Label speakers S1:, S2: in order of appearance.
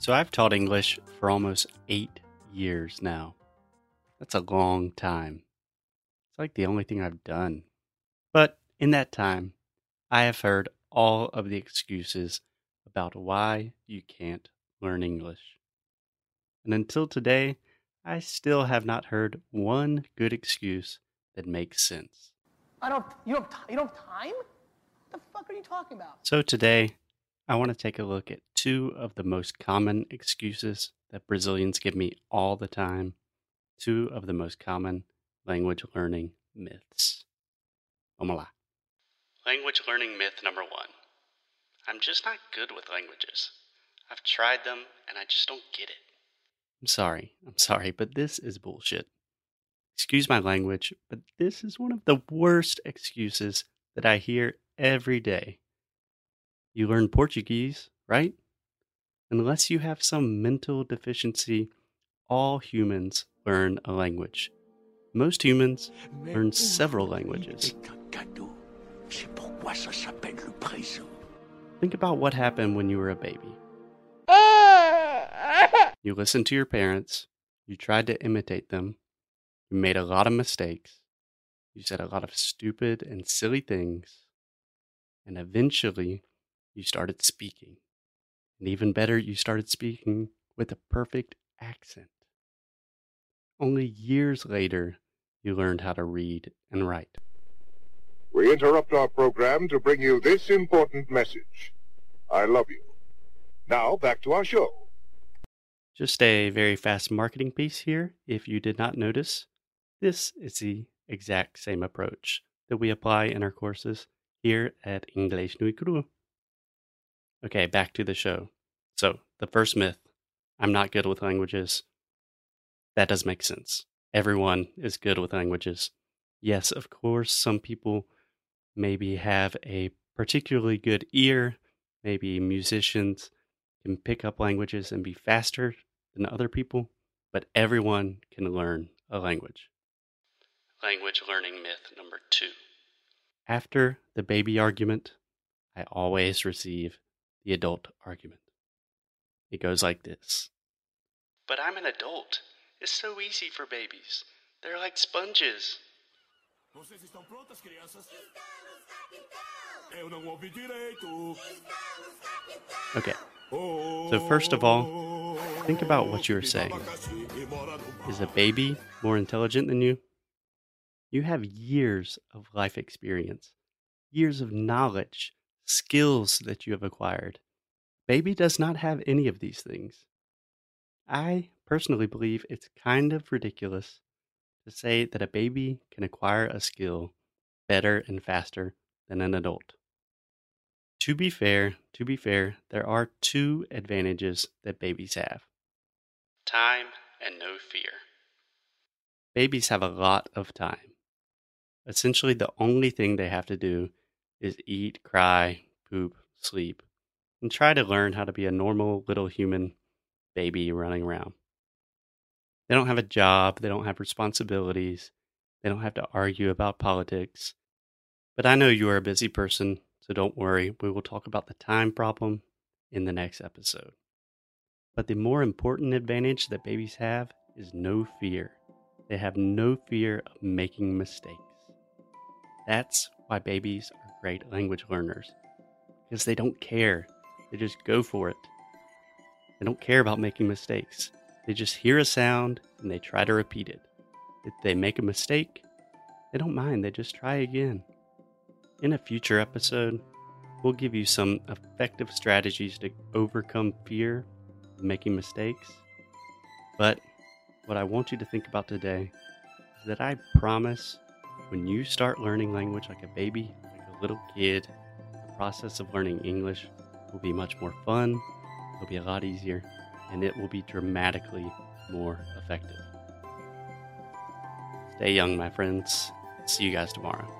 S1: So I've taught English for almost eight years now. That's a long time. It's like the only thing I've done. But in that time, I have heard all of the excuses about why you can't learn English. And until today, I still have not heard one good excuse that makes sense.
S2: I don't. You don't. You don't have time. What the fuck are you talking about?
S1: So today, I want to take a look at two of the most common excuses that Brazilians give me all the time, two of the most common language learning myths. Vamos lá. Language learning myth number one I'm just not good with languages. I've tried them and I just don't get it. I'm sorry, I'm sorry, but this is bullshit. Excuse my language, but this is one of the worst excuses that I hear every day you learn Portuguese, right? Unless you have some mental deficiency, all humans learn a language. Most humans learn several languages. Think about what happened when you were a baby. You listened to your parents, you tried to imitate them, you made a lot of mistakes, you said a lot of stupid and silly things, and eventually you started speaking. And even better, you started speaking with a perfect accent. Only years later, you learned how to read and write.
S3: We interrupt our program to bring you this important message. I love you. Now, back to our show.
S1: Just a very fast marketing piece here, if you did not notice. This is the exact same approach that we apply in our courses here at English Nui Cru. Okay, back to the show. So, the first myth I'm not good with languages. That does make sense. Everyone is good with languages. Yes, of course, some people maybe have a particularly good ear. Maybe musicians can pick up languages and be faster than other people, but everyone can learn a language. Language learning myth number two. After the baby argument, I always receive the adult argument. It goes like this But I'm an adult. It's so easy for babies. They're like sponges.
S4: Vocês estão prontas, crianças? Eu não ouvi direito.
S1: Okay. So, first of all, think about what you're saying. Is a baby more intelligent than you? You have years of life experience, years of knowledge skills that you have acquired. Baby does not have any of these things. I personally believe it's kind of ridiculous to say that a baby can acquire a skill better and faster than an adult. To be fair, to be fair, there are two advantages that babies have. Time and no fear. Babies have a lot of time. Essentially, the only thing they have to do is eat, cry, poop, sleep, and try to learn how to be a normal little human baby running around. They don't have a job, they don't have responsibilities, they don't have to argue about politics. But I know you are a busy person, so don't worry, we will talk about the time problem in the next episode. But the more important advantage that babies have is no fear. They have no fear of making mistakes. That's why babies are great language learners because they don't care. They just go for it. They don't care about making mistakes. They just hear a sound and they try to repeat it. If they make a mistake, they don't mind, they just try again. In a future episode, we'll give you some effective strategies to overcome fear of making mistakes. But what I want you to think about today is that I promise when you start learning language like a baby, little kid, the process of learning English will be much more fun, it'll be a lot easier, and it will be dramatically more effective. Stay young, my friends. See you guys tomorrow.